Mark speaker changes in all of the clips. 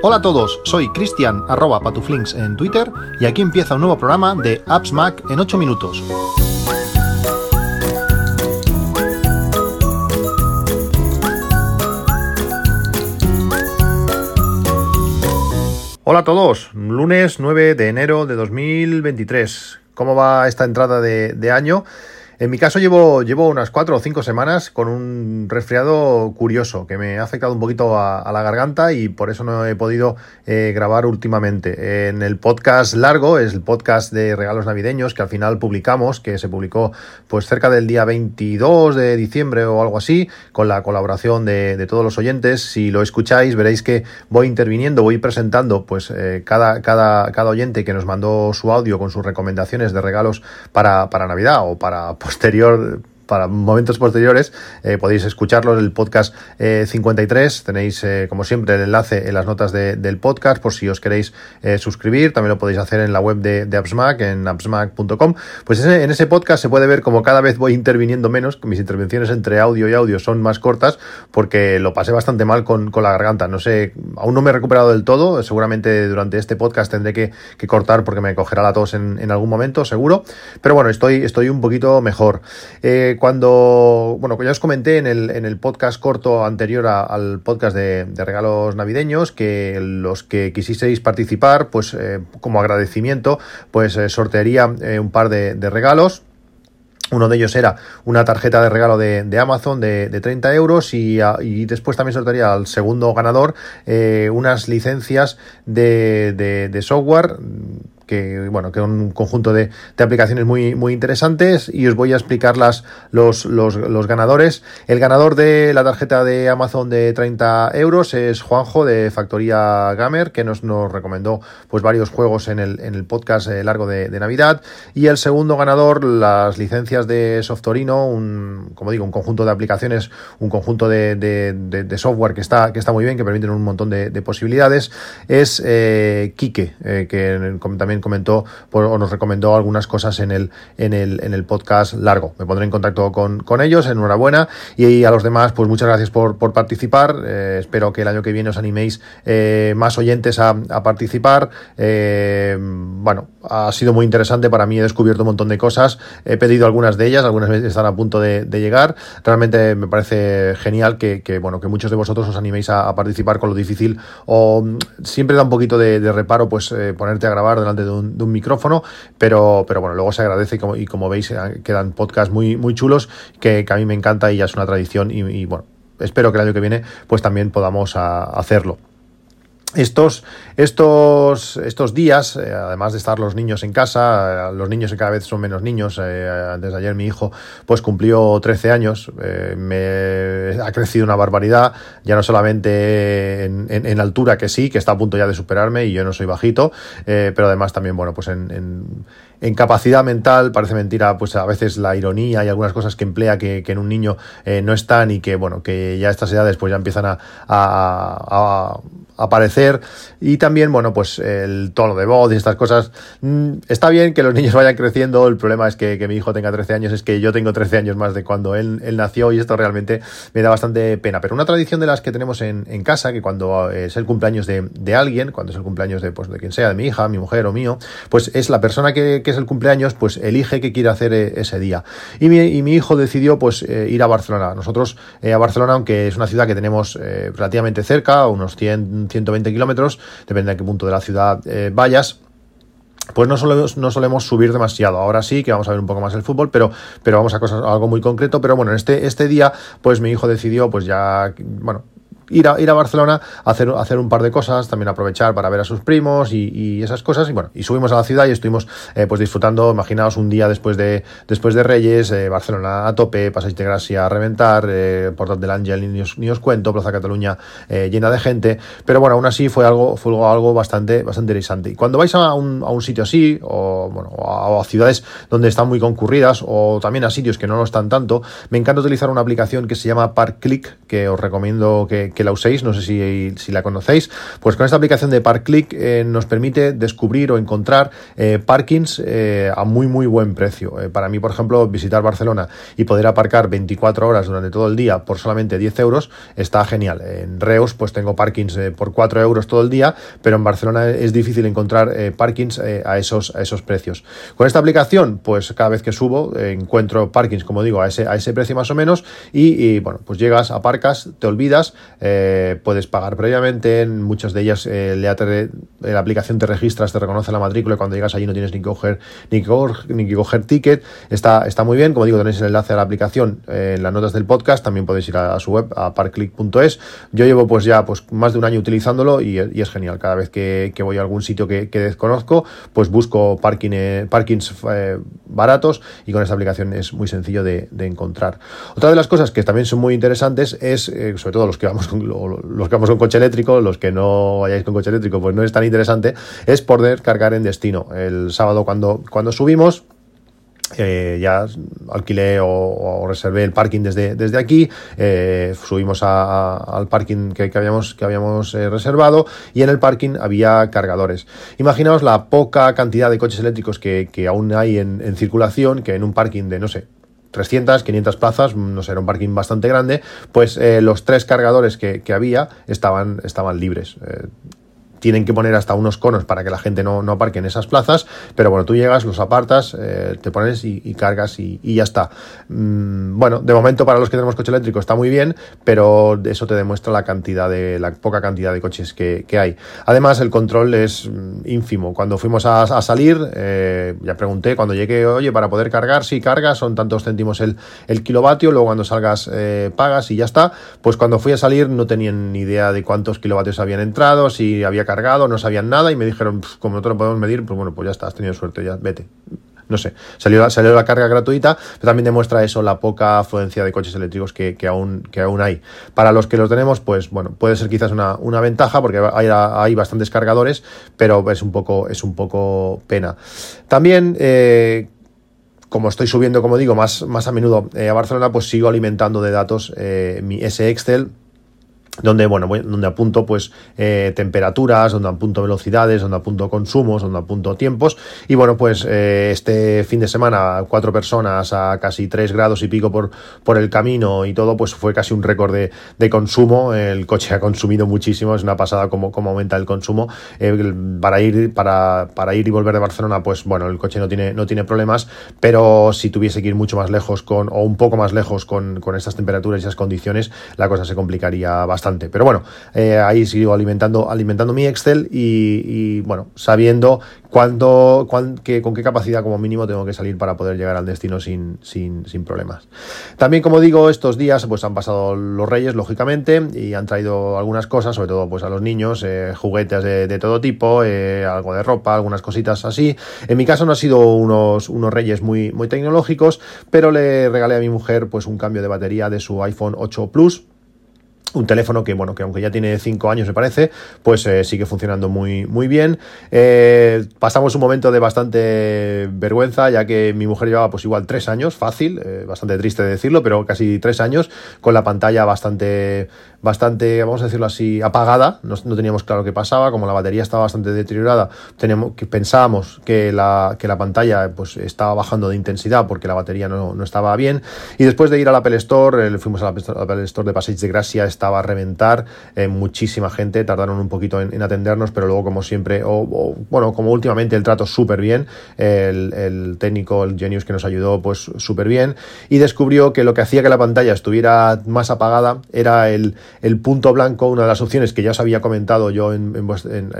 Speaker 1: Hola a todos, soy Cristian arroba patuflinks en Twitter y aquí empieza un nuevo programa de Apps Mac en 8 minutos. Hola a todos, lunes 9 de enero de 2023. ¿Cómo va esta entrada de, de año? En mi caso llevo, llevo unas cuatro o cinco semanas con un resfriado curioso que me ha afectado un poquito a, la garganta y por eso no he podido eh, grabar últimamente. En el podcast largo, es el podcast de regalos navideños que al final publicamos, que se publicó pues cerca del día 22 de diciembre o algo así, con la colaboración de, todos los oyentes. Si lo escucháis veréis que voy interviniendo, voy presentando pues eh, cada, cada, cada oyente que nos mandó su audio con sus recomendaciones de regalos para, para Navidad o para posterior para momentos posteriores eh, podéis escucharlo en el podcast 53. Eh, Tenéis, eh, como siempre, el enlace en las notas del podcast por si os queréis suscribir. También lo podéis hacer en la web de, de en appsmac.com. Pues en ese podcast se puede ver como cada vez voy interviniendo menos, mis intervenciones entre audio y audio son más cortas porque lo pasé bastante mal con, la garganta. No sé, aún no me he recuperado del todo. Seguramente durante este podcast tendré que, cortar porque me cogerá la tos en, algún momento, seguro. Pero bueno, estoy, estoy un poquito mejor cuando, bueno, ya os comenté en el, en el podcast corto anterior al podcast de, regalos navideños que los que quisieseis participar, pues eh, como agradecimiento, pues eh, sortearía eh, un par de, regalos. Uno de ellos era una tarjeta de regalo de, Amazon de, de, 30 euros y, y, después también sortearía al segundo ganador unas licencias de, de software que bueno, que un conjunto de, aplicaciones muy, muy interesantes y os voy a explicar las, los, los, ganadores. El ganador de la tarjeta de Amazon de 30 euros es Juanjo de Factoría Gamer, que nos, nos recomendó pues varios juegos en el, en el podcast eh, largo de, Navidad. Y el segundo ganador, las licencias de Softorino, un, como digo, un conjunto de aplicaciones, un conjunto de, de, software que está, que está muy bien, que permiten un montón de, posibilidades, es eh, Kike, eh, que también comentó o nos recomendó algunas cosas en el, en el, en el podcast largo. Me pondré en contacto con, con ellos, enhorabuena. Y, a los demás, pues muchas gracias por, por participar. Eh, espero que el año que viene os animéis eh, más oyentes a, a participar. Eh, bueno, ha sido muy interesante para mí, he descubierto un montón de cosas. He pedido algunas de ellas, algunas están a punto de, llegar. Realmente me parece genial que, bueno, que muchos de vosotros os animéis a, participar con lo difícil o siempre da un poquito de, reparo pues ponerte a grabar delante de de un, micrófono, pero, pero bueno, luego se agradece y como, y como veis eh, quedan podcasts muy, muy chulos que, a mí me encanta y ya es una tradición y, bueno, espero que el año que viene pues también podamos hacerlo. Estos, estos, estos días, eh, además de estar los niños en casa, eh, los niños que cada vez son menos niños, eh, desde ayer mi hijo pues cumplió 13 años, me ha crecido una barbaridad, ya no solamente en, en, altura que sí, que está a punto ya de superarme y yo no soy bajito, pero además también, bueno, pues en, en, capacidad mental, parece mentira, pues a veces la ironía y algunas cosas que emplea que, en un niño no están y que, bueno, que ya a estas edades pues ya empiezan a, a aparecer y también, bueno, pues el tono de voz y estas cosas. Mm, está bien que los niños vayan creciendo, el problema es que, mi hijo tenga 13 años, es que yo tengo 13 años más de cuando él, nació y esto realmente me da bastante pena. Pero una tradición de las que tenemos en, casa, que cuando es el cumpleaños de, alguien, cuando es el cumpleaños de, pues, de quien sea, de mi hija, mi mujer o mío, pues es la persona que, es el cumpleaños, pues elige qué quiere hacer eh, ese día. Y mi, hijo decidió pues eh, ir a Barcelona. Nosotros eh, a Barcelona, aunque es una ciudad que tenemos relativamente cerca, unos 100 120 kilómetros, depende de qué punto de la ciudad eh, vayas pues no solemos, no solemos subir demasiado. Ahora sí que vamos a ver un poco más el fútbol, pero, pero vamos a cosas, algo muy concreto. Pero bueno, en este, este día, pues mi hijo decidió, pues ya, bueno, ir a, ir a Barcelona, hacer, hacer un par de cosas, también aprovechar para ver a sus primos y, esas cosas. Y bueno, y subimos a la ciudad y estuvimos eh, pues disfrutando, imaginaos un día después de, después de Reyes, eh, Barcelona a tope, Pasáis de Gracia a reventar, eh, Portal del Ángel, ni os, ni os cuento, Plaza Cataluña llena de gente. Pero bueno, aún así fue algo, fue algo bastante, bastante interesante. Y cuando vais a un, a un sitio así, o bueno, a, ciudades donde están muy concurridas, o también a sitios que no lo están tanto, me encanta utilizar una aplicación que se llama ParkClick, que os recomiendo que la uséis, no sé si, si, la conocéis, pues con esta aplicación de ParkClick eh, nos permite descubrir o encontrar eh, parkings eh, a muy muy buen precio. para mí, por ejemplo, visitar Barcelona y poder aparcar 24 horas durante todo el día por solamente 10 euros está genial. En Reus pues tengo parkings por 4 euros todo el día, pero en Barcelona es difícil encontrar parkings a, esos, a esos precios. Con esta aplicación, pues cada vez que subo encuentro parkings, como digo, a ese, a ese precio más o menos y, bueno, pues llegas, aparcas, te olvidas, puedes pagar previamente, en muchas de ellas la aplicación te registras, te reconoce la matrícula y cuando llegas allí no tienes ni que coger, ni que ni que coger ticket. Está, está muy bien, como digo, tenéis el enlace a la aplicación eh, en las notas del podcast, también podéis ir a, su web, a parkclick.es. Yo llevo pues ya pues más de un año utilizándolo y, es genial. Cada vez que, voy a algún sitio que, desconozco, pues busco parking, eh, parkings eh, baratos y con esta aplicación es muy sencillo de, encontrar. Otra de las cosas que también son muy interesantes es, sobre todo los que vamos con, los que vamos con coche eléctrico, los que no vayáis con coche eléctrico, pues no es tan interesante, es poder cargar en destino. El sábado cuando, cuando subimos, eh, ya alquilé o, reservé el parking desde, desde aquí, eh, subimos al parking que, habíamos, que habíamos eh, reservado y en el parking había cargadores. Imaginaos la poca cantidad de coches eléctricos que, aún hay en, circulación, que en un parking de, no sé, 300, 500 plazas, no sé, era un parking bastante grande, pues los tres cargadores que, había estaban, estaban libres tienen que poner hasta unos conos para que la gente no, no aparque en esas plazas, pero bueno, tú llegas, los apartas, eh, te pones y, cargas y, ya está. Mm, bueno, de momento para los que tenemos coche eléctrico está muy bien, pero eso te demuestra la cantidad de, la poca cantidad de coches que, hay. Además, el control es mm, ínfimo. Cuando fuimos a, salir, eh, ya pregunté, cuando llegué, oye, para poder cargar, si cargas, son tantos céntimos el, el kilovatio, luego cuando salgas eh, pagas y ya está. Pues cuando fui a salir no tenían ni idea de cuántos kilovatios habían entrado, si había cargado, no sabían nada y me dijeron, como nosotros lo podemos medir, pues bueno, pues ya está, has tenido suerte, ya vete. No sé, salió, salió la carga gratuita, pero también demuestra eso, la poca afluencia de coches eléctricos que, aún, que aún hay. Para los que los tenemos, pues bueno, puede ser quizás una, una ventaja porque hay, hay, bastantes cargadores, pero es un poco, es un poco pena. También, eh, como estoy subiendo, como digo, más, más a menudo eh, a Barcelona, pues sigo alimentando de datos eh, mi S Excel donde, bueno, donde apunto pues eh, temperaturas, donde apunto velocidades, donde apunto consumos, donde apunto tiempos. Y bueno, pues eh, este fin de semana, cuatro personas a casi tres grados y pico por, por el camino y todo, pues fue casi un récord de, de consumo. El coche ha consumido muchísimo, es una pasada cómo aumenta el consumo. Eh, para, ir, para, para ir y volver de Barcelona, pues bueno, el coche no tiene, no tiene problemas, pero si tuviese que ir mucho más lejos con, o un poco más lejos con, con estas temperaturas y esas condiciones, la cosa se complicaría bastante. Pero bueno, eh, ahí sigo alimentando, alimentando mi Excel y, bueno, sabiendo cuándo, con qué capacidad como mínimo tengo que salir para poder llegar al destino sin, sin, problemas. También, como digo, estos días pues han pasado los reyes, lógicamente, y han traído algunas cosas, sobre todo pues a los niños, eh, juguetes de, todo tipo, eh, algo de ropa, algunas cositas así. En mi caso no ha sido unos, unos reyes muy, muy tecnológicos, pero le regalé a mi mujer pues un cambio de batería de su iPhone 8 Plus un teléfono que, bueno, que aunque ya tiene 5 años, me parece, pues eh, sigue funcionando muy, muy bien. Eh, pasamos un momento de bastante vergüenza, ya que mi mujer llevaba, pues igual 3 años, fácil, eh, bastante triste de decirlo, pero casi 3 años, con la pantalla bastante, bastante, vamos a decirlo así, apagada. No, teníamos claro qué pasaba, como la batería estaba bastante deteriorada, tenemos, que pensábamos que la, que la pantalla pues, estaba bajando de intensidad porque la batería no, no estaba bien. Y después de ir al Apple Store, fuimos al Apple Store de Passage de Gracia, estaba a reventar, eh, muchísima gente, tardaron un poquito en, atendernos, pero luego como siempre, o, bueno, como últimamente el trato súper bien, el, técnico, el Genius que nos ayudó, pues súper bien, y descubrió que lo que hacía que la pantalla estuviera más apagada era el, punto blanco, una de las opciones que ya os había comentado yo en,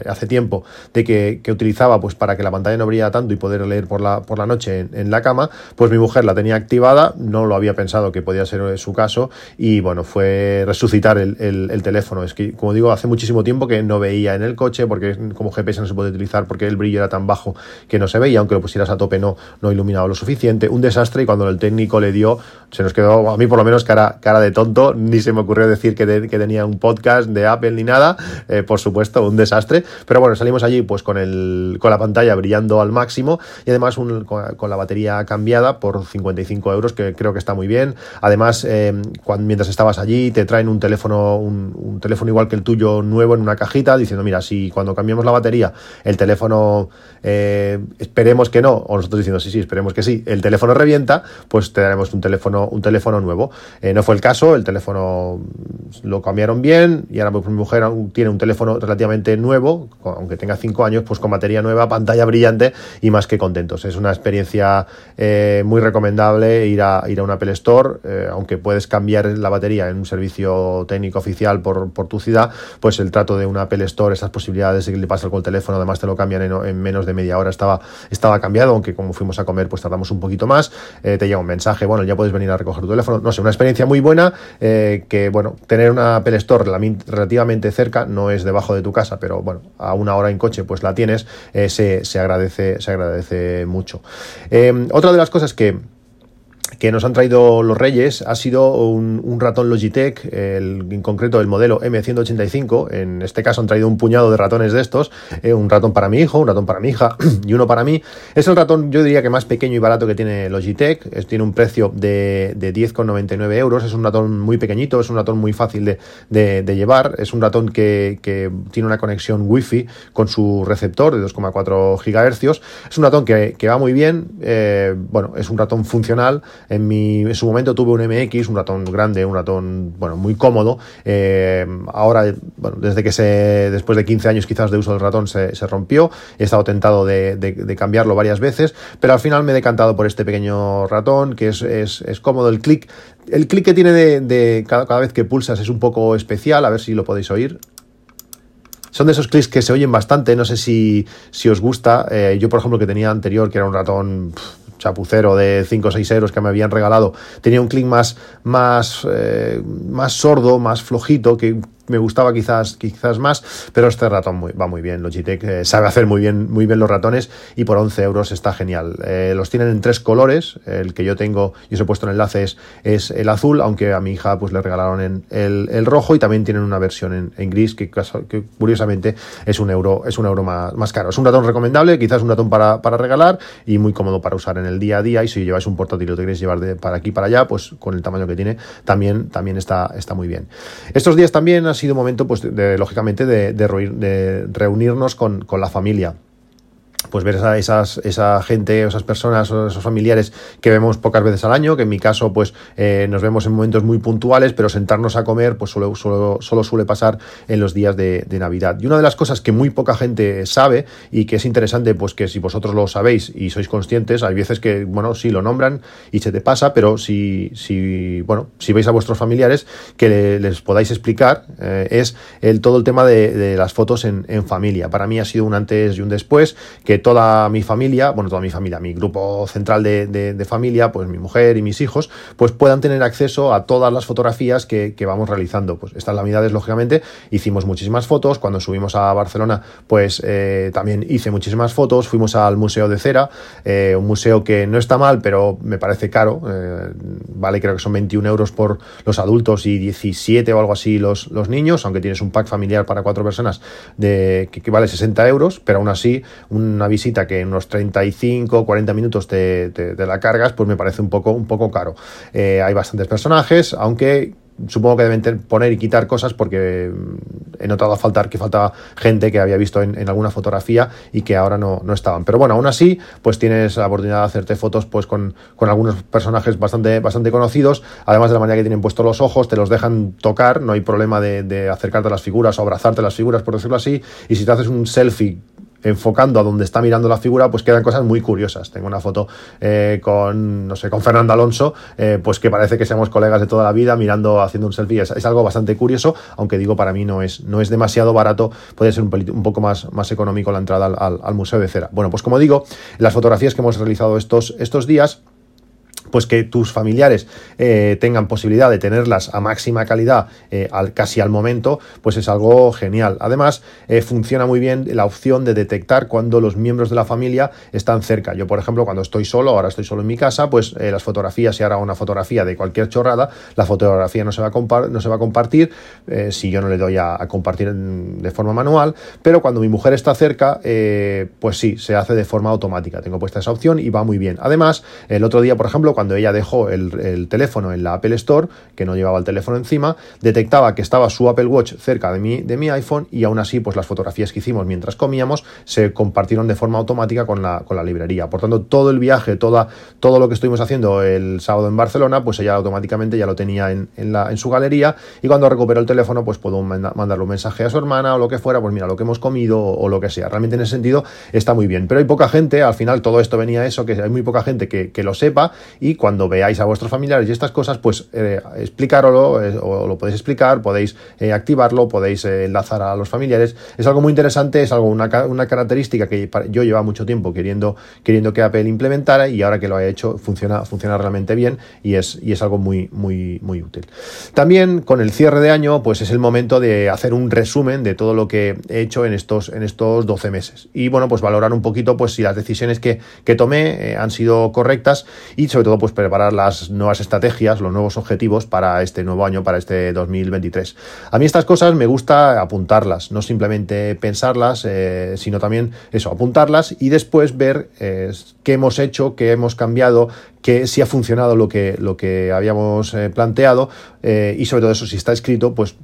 Speaker 1: hace tiempo, de que, utilizaba pues para que la pantalla no brillara tanto y poder leer por la, por la noche en, la cama, pues mi mujer la tenía activada, no lo había pensado que podía ser su caso, y bueno, fue resucitar el, teléfono. Es que, como digo, hace muchísimo tiempo que no veía en el coche, porque como GPS no se puede utilizar, porque el brillo era tan bajo que no se veía, aunque lo pusieras a tope no, no iluminaba lo suficiente. Un desastre y cuando el técnico le dio, se nos quedó, a mí por lo menos, cara, cara de tonto, ni se me ocurrió decir que, que tenía un podcast de Apple ni nada, eh, por supuesto, un desastre. Pero bueno, salimos allí pues con, el, con la pantalla brillando al máximo y además con, la batería cambiada por 55 euros, que creo que está muy bien. Además, eh, mientras estabas allí, te traen un teléfono, un, teléfono igual que el tuyo nuevo en una cajita, diciendo, mira, si cuando cambiamos la batería, el teléfono eh, esperemos que no, o nosotros diciendo sí, sí, esperemos que sí, el teléfono revienta, pues te daremos un teléfono, un teléfono nuevo. No fue el caso, el teléfono lo cambiaron bien y ahora pues, mi mujer tiene un teléfono relativamente nuevo, aunque tenga 5 años, pues con batería nueva, pantalla brillante y más que contentos. Es una experiencia eh, muy recomendable ir a, ir a un Apple Store, aunque puedes cambiar la batería en un servicio técnico oficial por, por, tu ciudad, pues el trato de un Apple Store, esas posibilidades de que le pasas con el teléfono, además te lo cambian en, en menos de media hora estaba, estaba cambiado, aunque como fuimos a comer pues tardamos un poquito más, eh, te llega un mensaje, bueno, ya puedes venir a recoger tu teléfono, no sé, una experiencia muy buena, eh, que bueno, tener una Apple Store relativamente cerca, no es debajo de tu casa, pero bueno, a una hora en coche pues la tienes, eh, se, se, agradece, se agradece mucho. otra de las cosas que que nos han traído los Reyes ha sido un, ratón Logitech, en concreto el modelo M185. En este caso han traído un puñado de ratones de estos, eh, un ratón para mi hijo, un ratón para mi hija y uno para mí. Es el ratón, yo diría que más pequeño y barato que tiene Logitech. Tiene un precio de, de 10,99 euros. Es un ratón muy pequeñito, es un ratón muy fácil de, de, llevar. Es un ratón que, que, tiene una conexión Wi-Fi con su receptor de 2,4 GHz. Es un ratón que, que va muy bien. Eh, bueno, es un ratón funcional en, mi, en su momento tuve un MX, un ratón grande, un ratón bueno, muy cómodo. Eh, ahora, bueno, desde que se, después de 15 años quizás de uso del ratón se, se rompió, he estado tentado de, cambiarlo varias veces, pero al final me he decantado por este pequeño ratón, que es, es, es cómodo el clic. El clic que tiene de, de cada, cada, vez que pulsas es un poco especial, a ver si lo podéis oír son de esos clics que se oyen bastante, no sé si, si os gusta. Eh, yo, por ejemplo, que tenía anterior, que era un ratón chapucero de 5 o 6 euros que me habían regalado, tenía un clic más, más, eh, más sordo, más flojito, que me gustaba quizás, quizás más, pero este ratón va muy bien. Logitech eh, sabe hacer muy bien, muy bien los ratones y por 11 euros está genial. Eh, los tienen en tres colores. El que yo tengo, y os he puesto en enlace, es, el azul, aunque a mi hija pues le regalaron en el, rojo y también tienen una versión en, gris que, curiosamente es un euro, es un euro más, más, caro. Es un ratón recomendable, quizás un ratón para, para, regalar y muy cómodo para usar en el día a día. Y si lleváis un portátil y lo queréis llevar de para aquí para allá, pues con el tamaño que tiene, también, también está, está muy bien. Estos días también sido momento, pues, de, lógicamente, de, de, reunirnos con, con la familia pues ver a esas, esa gente, esas personas esos familiares que vemos pocas veces al año, que en mi caso pues eh, nos vemos en momentos muy puntuales, pero sentarnos a comer pues solo, solo, solo suele pasar en los días de, Navidad. Y una de las cosas que muy poca gente sabe y que es interesante pues que si vosotros lo sabéis y sois conscientes, hay veces que, bueno, sí lo nombran y se te pasa, pero si, si bueno, si veis a vuestros familiares que les podáis explicar, eh, es el, todo el tema de, las fotos en familia. Para mí ha sido un antes y un después que toda mi familia, bueno, toda mi familia, mi grupo central de, familia, pues mi mujer y mis hijos, pues puedan tener acceso a todas las fotografías que, vamos realizando. Pues estas laminades, lógicamente, hicimos muchísimas fotos. Cuando subimos a Barcelona, pues eh, también hice muchísimas fotos. Fuimos al Museo de Cera, eh, un museo que no está mal, pero me parece caro. Eh, vale, creo que son 21 euros por los adultos y 17 o algo así los, niños, aunque tienes un pack familiar para cuatro personas de, que, que vale 60 euros, pero aún así un una visita que en unos 35 40 minutos te, la cargas, pues me parece un poco, un poco caro. Eh, hay bastantes personajes, aunque supongo que deben poner y quitar cosas porque mm, he notado faltar que falta gente que había visto en, alguna fotografía y que ahora no, no, estaban. Pero bueno, aún así, pues tienes la oportunidad de hacerte fotos pues con, con, algunos personajes bastante, bastante conocidos, además de la manera que tienen puestos los ojos, te los dejan tocar, no hay problema de acercarte a las figuras o abrazarte a las figuras, por decirlo así, y si te haces un selfie enfocando a donde está mirando la figura, pues quedan cosas muy curiosas. Tengo una foto eh, con, no sé, con Fernando Alonso, eh, pues que parece que seamos colegas de toda la vida, mirando, haciendo un selfie. Es, algo bastante curioso, aunque digo, para mí no es, no es demasiado barato, puede ser un, poco más, más económico la entrada al, al, Museo de Cera. Bueno, pues como digo, las fotografías que hemos realizado estos, estos días, pues que tus familiares eh, tengan posibilidad de tenerlas a máxima calidad eh, al, casi al momento, pues es algo genial. Además, eh, funciona muy bien la opción de detectar cuando los miembros de la familia están cerca. Yo, por ejemplo, cuando estoy solo, ahora estoy solo en mi casa, pues las fotografías, si ahora una fotografía de cualquier chorrada, la fotografía no se va a, no se va a compartir si yo no le doy a, compartir de forma manual, pero cuando mi mujer está cerca, pues sí, se hace de forma automática. Tengo puesta esa opción y va muy bien. Además, el otro día, por ejemplo, cuando ella dejó el, teléfono en la Apple Store, que no llevaba el teléfono encima, detectaba que estaba su Apple Watch cerca de mi, iPhone y aún así, pues las fotografías que hicimos mientras comíamos se compartieron de forma automática con la, con la librería. Por tanto, todo el viaje, toda, todo lo que estuvimos haciendo el sábado en Barcelona, pues ella automáticamente ya lo tenía en, la, en su galería y cuando recupero el teléfono, pues puedo mandarle un mensaje a su hermana o lo que fuera, pues mira, lo que hemos comido o, lo que sea. Realmente en ese sentido está muy bien. Pero hay poca gente, al final todo esto venía a eso, que hay muy poca gente que, que lo sepa y cuando veáis a vuestros familiares y estas cosas, pues eh, explicarlo, eh, o lo podéis explicar, podéis eh, activarlo, podéis enlazar a los familiares. Es algo muy interesante, es algo, una, característica que yo llevaba mucho tiempo queriendo, queriendo que Apple implementara y ahora que lo ha hecho funciona, funciona realmente bien y es, y es algo muy, muy, muy útil. También con el cierre de año, pues es el momento de hacer un resumen de todo lo que he hecho en estos, en estos 12 meses. Y bueno, pues valorar un poquito pues si las decisiones que, que tomé han sido correctas y sobre todo pues preparar las nuevas estrategias, los nuevos objetivos para este nuevo año, para este 2023. A mí estas cosas me gusta apuntarlas, no simplemente pensarlas, eh, sino también eso, apuntarlas y después ver eh, qué hemos hecho, qué hemos cambiado, que si ha funcionado lo que, lo que habíamos eh, planteado y sobre todo eso, si está escrito, pues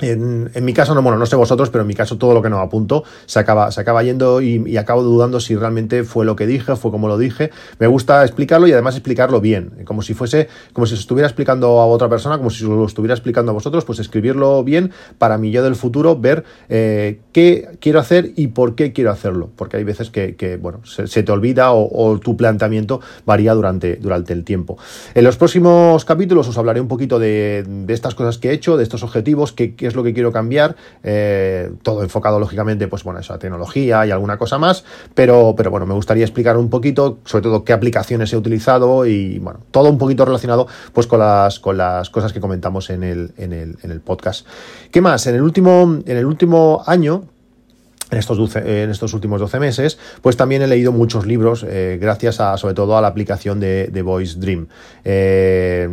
Speaker 1: en, mi caso, no, bueno, no sé vosotros, pero en mi caso todo lo que no apunto se acaba, se acaba yendo y, acabo dudando si realmente fue lo que dije, fue como lo dije. Me gusta explicarlo y además explicarlo bien, como si fuese, como si se estuviera explicando a otra persona, como si lo estuviera explicando a vosotros, pues escribirlo bien para mí yo del futuro ver eh, qué quiero hacer y por qué quiero hacerlo, porque hay veces que, bueno, se, te olvida o, tu planteamiento varía durante, durante el tiempo. En los próximos capítulos os hablaré un poquito de, estas cosas que he hecho, de estos objetivos, que, que es lo que quiero cambiar, eh, todo enfocado lógicamente, pues bueno, esa tecnología y alguna cosa más, pero, pero bueno, me gustaría explicar un poquito, sobre todo qué aplicaciones he utilizado y bueno, todo un poquito relacionado pues con las, con las cosas que comentamos en el, en el, en el podcast. ¿Qué más? En el último, en el último año, en estos, en estos últimos 12 meses, pues también he leído muchos libros eh, gracias a, sobre todo a la aplicación de, de Voice Dream. Eh,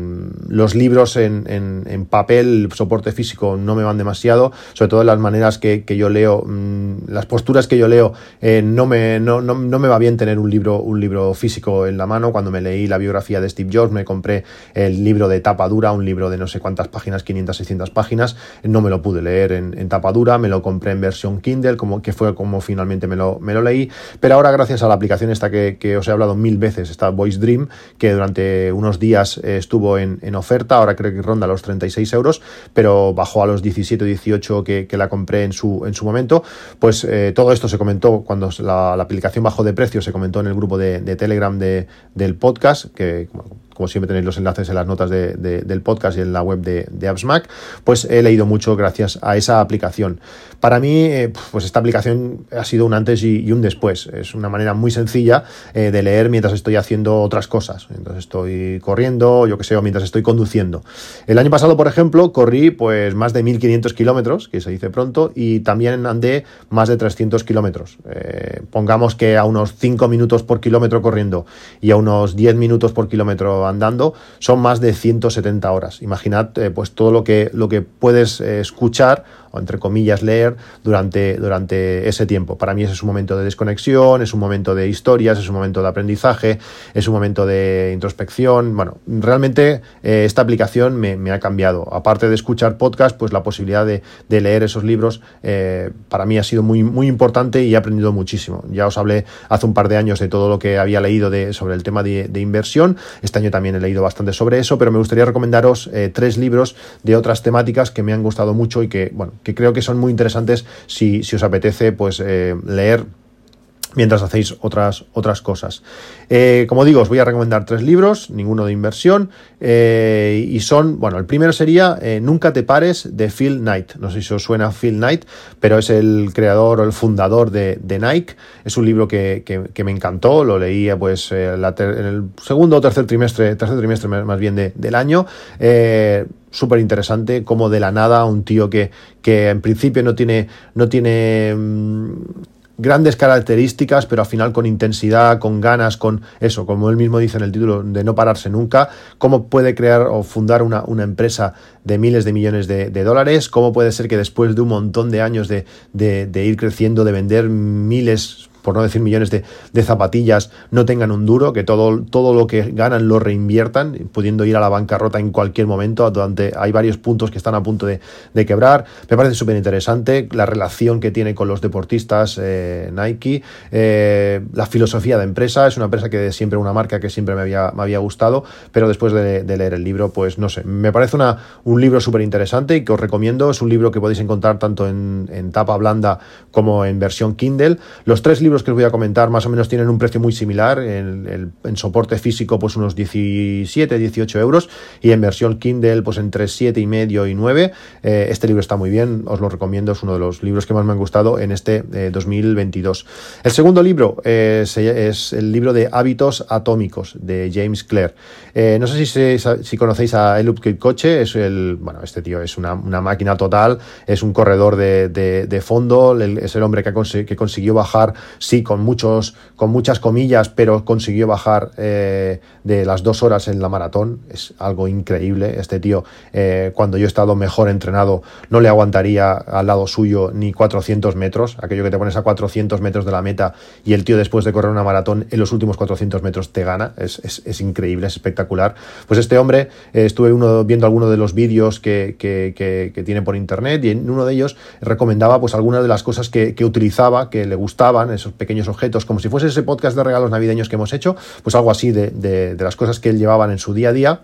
Speaker 1: los libros en, en, papel, soporte físico, no me van demasiado, sobre todo las maneras que, que yo leo, mm, las posturas que yo leo, eh, no, me, no, no, no, me va bien tener un libro, un libro físico en la mano. Cuando me leí la biografía de Steve Jobs, me compré el libro de tapa dura, un libro de no sé cuántas páginas, 500, 600 páginas, no me lo pude leer en, en tapa dura, me lo compré en versión Kindle, como que fue como finalmente me lo, me lo leí. Pero ahora, gracias a la aplicación esta que, os he hablado mil veces, esta Voice Dream, que durante unos días eh, estuvo en, oferta, ahora creo que ronda los 36 euros, pero bajó a los 17 o 18 que, la compré en su, en su momento. Pues eh, todo esto se comentó cuando la, aplicación bajó de precio, se comentó en el grupo de, Telegram de, del podcast, que como siempre tenéis los enlaces en las notas del podcast y en la web de, de AppsMac, pues he leído mucho gracias a esa aplicación. Para mí, eh, pues esta aplicación ha sido un antes y, un después. Es una manera muy sencilla eh, de leer mientras estoy haciendo otras cosas. Entonces estoy corriendo, yo que sé, o mientras estoy conduciendo. El año pasado, por ejemplo, corrí pues más de 1500 kilómetros, que se dice pronto, y también andé más de 300 kilómetros. Eh, pongamos que a unos 5 minutos por kilómetro corriendo y a unos 10 minutos por kilómetro andando, son más de 170 horas. Imaginad eh, pues todo lo que, lo que puedes eh, escuchar o entre comillas leer durante, durante ese tiempo. Para mí ese es un momento de desconexión, es un momento de historias, es un momento de aprendizaje, es un momento de introspección. Bueno, realmente eh, esta aplicación me, ha cambiado. Aparte de escuchar podcast, pues la posibilidad de, leer esos libros eh, para mí ha sido muy, muy importante y he aprendido muchísimo. Ya os hablé hace un par de años de todo lo que había leído de, sobre el tema de, inversión. Este año también he leído bastante sobre eso, pero me gustaría recomendaros eh, tres libros de otras temáticas que me han gustado mucho y que, bueno, que creo que son muy interesantes si, os apetece pues, eh, leer mientras hacéis otras, otras cosas. Eh, como digo, os voy a recomendar tres libros, ninguno de inversión, eh, y son, bueno, el primero sería eh, Nunca te pares de Phil Knight. No sé si os suena Phil Knight, pero es el creador o el fundador de, Nike. Es un libro que, me encantó, lo leí pues, en el segundo o tercer trimestre, tercer trimestre más bien del año súper interesante, como de la nada un tío que, que en principio no tiene, no tiene mm, grandes características, pero al final con intensidad, con ganas, con eso, como él mismo dice en el título, de no pararse nunca, cómo puede crear o fundar una, empresa de miles de millones de, dólares, cómo puede ser que después de un montón de años de, de ir creciendo, de vender miles, por no decir millones de, zapatillas, no tengan un duro, que todo, todo lo que ganan lo reinviertan, pudiendo ir a la bancarrota en cualquier momento, donde hay varios puntos que están a punto de, quebrar. Me parece súper interesante la relación que tiene con los deportistas eh, Nike, eh, la filosofía de empresa, es una empresa que siempre una marca que siempre me había, me había gustado, pero después de, leer el libro, pues no sé, me parece una, un libro súper interesante y que os recomiendo, es un libro que podéis encontrar tanto en tapa blanda como en versión Kindle. Los tres libros que os voy a comentar más o menos tienen un precio muy similar. En, soporte físico, pues unos 17, 18 euros. Y en versión Kindle, pues entre 7 y medio y 9. Eh, este libro está muy bien, os lo recomiendo. Es uno de los libros que más me han gustado en este 2022. Eh, el segundo libro eh, es el libro de Hábitos Atómicos de James Clare. no sé si, si conocéis a Elup Coche. Es el, bueno, este tío es una, máquina total. Es un corredor de, fondo. Es el hombre que, que consiguió bajar sí, con, muchos, con muchas comillas, pero consiguió bajar eh, de las dos horas en la maratón. Es algo increíble. Este tío, eh, cuando yo he estado mejor entrenado, no le aguantaría al lado suyo ni 400 metros, aquello que te pones a 400 metros de la meta y el tío después de correr una maratón en los últimos 400 metros te gana. Es, increíble, es espectacular. Pues este hombre, eh, estuve uno, viendo algunos de los vídeos que, tiene por internet y en uno de ellos recomendaba pues algunas de las cosas que, que utilizaba, que le gustaban, esos pequeños objetos, como si fuese ese podcast de regalos navideños que hemos hecho, pues algo así de, de, las cosas que él llevaban en su día a día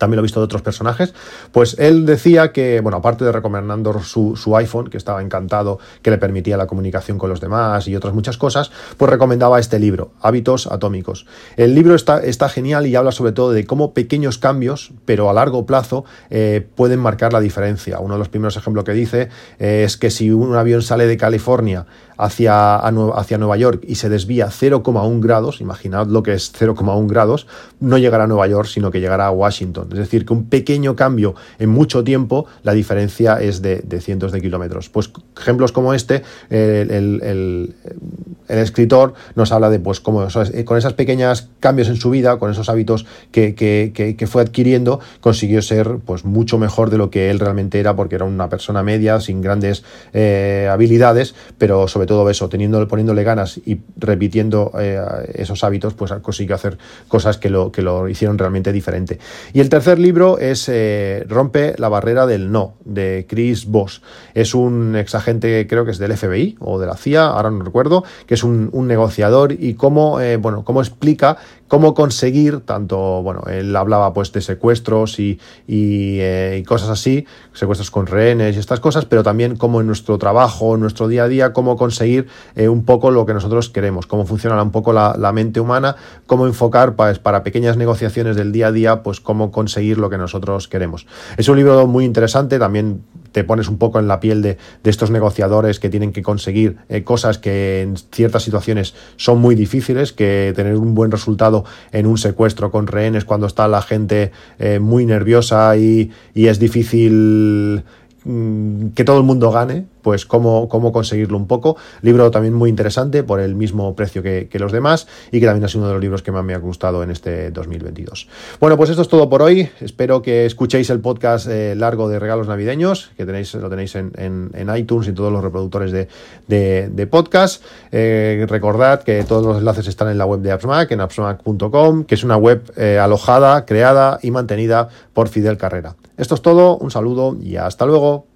Speaker 1: también lo he visto de otros personajes, pues él decía que, bueno, aparte de recomendando su, su, iPhone, que estaba encantado, que le permitía la comunicación con los demás y otras muchas cosas, pues recomendaba este libro, Hábitos Atómicos. El libro está, está genial y habla sobre todo de cómo pequeños cambios, pero a largo plazo, eh, pueden marcar la diferencia. Uno de los primeros ejemplos que dice eh, es que si un avión sale de California hacia, hacia Nueva York y se desvía 0,1 grados, imaginad lo que es 0,1 grados, no llegará a Nueva York, sino que llegará a Washington. Es decir, que un pequeño cambio en mucho tiempo, la diferencia es de, cientos de kilómetros. Pues ejemplos como este, el, escritor nos habla de pues cómo con esos pequeños cambios en su vida, con esos hábitos que, fue adquiriendo, consiguió ser pues mucho mejor de lo que él realmente era, porque era una persona media, sin grandes eh, habilidades, pero sobre todo eso, teniendo, poniéndole ganas y repitiendo eh, esos hábitos, pues consiguió hacer cosas que lo, que lo hicieron realmente diferente. Y el tercer libro es eh, Rompe la barrera del no, de Chris Voss. Es un exagente, creo que es del FBI o de la CIA, ahora no recuerdo, que es un, negociador y cómo, eh, bueno, cómo explica cómo conseguir, tanto, bueno, él hablaba pues de secuestros y, y, cosas así, secuestros con rehenes y estas cosas, pero también cómo en nuestro trabajo, en nuestro día a día, cómo conseguir eh, un poco lo que nosotros queremos, cómo funciona un poco la, mente humana, cómo enfocar pues, para pequeñas negociaciones del día a día, pues cómo conseguir lo que nosotros queremos. Es un libro muy interesante, también te pones un poco en la piel de, estos negociadores que tienen que conseguir eh, cosas que en ciertas situaciones son muy difíciles, que tener un buen resultado en un secuestro con rehenes cuando está la gente eh, muy nerviosa y, y es difícil que todo el mundo gane, pues cómo, cómo conseguirlo un poco. Libro también muy interesante por el mismo precio que, los demás y que también ha sido uno de los libros que más me ha gustado en este 2022. Bueno, pues esto es todo por hoy. Espero que escuchéis el podcast eh, largo de regalos navideños, que tenéis, lo tenéis en, en, iTunes y todos los reproductores de, de, podcast. Eh, recordad que todos los enlaces están en la web de AppsMac, en appsmac.com, que es una web eh, alojada, creada y mantenida por Fidel Carrera. Esto es todo, un saludo y hasta luego.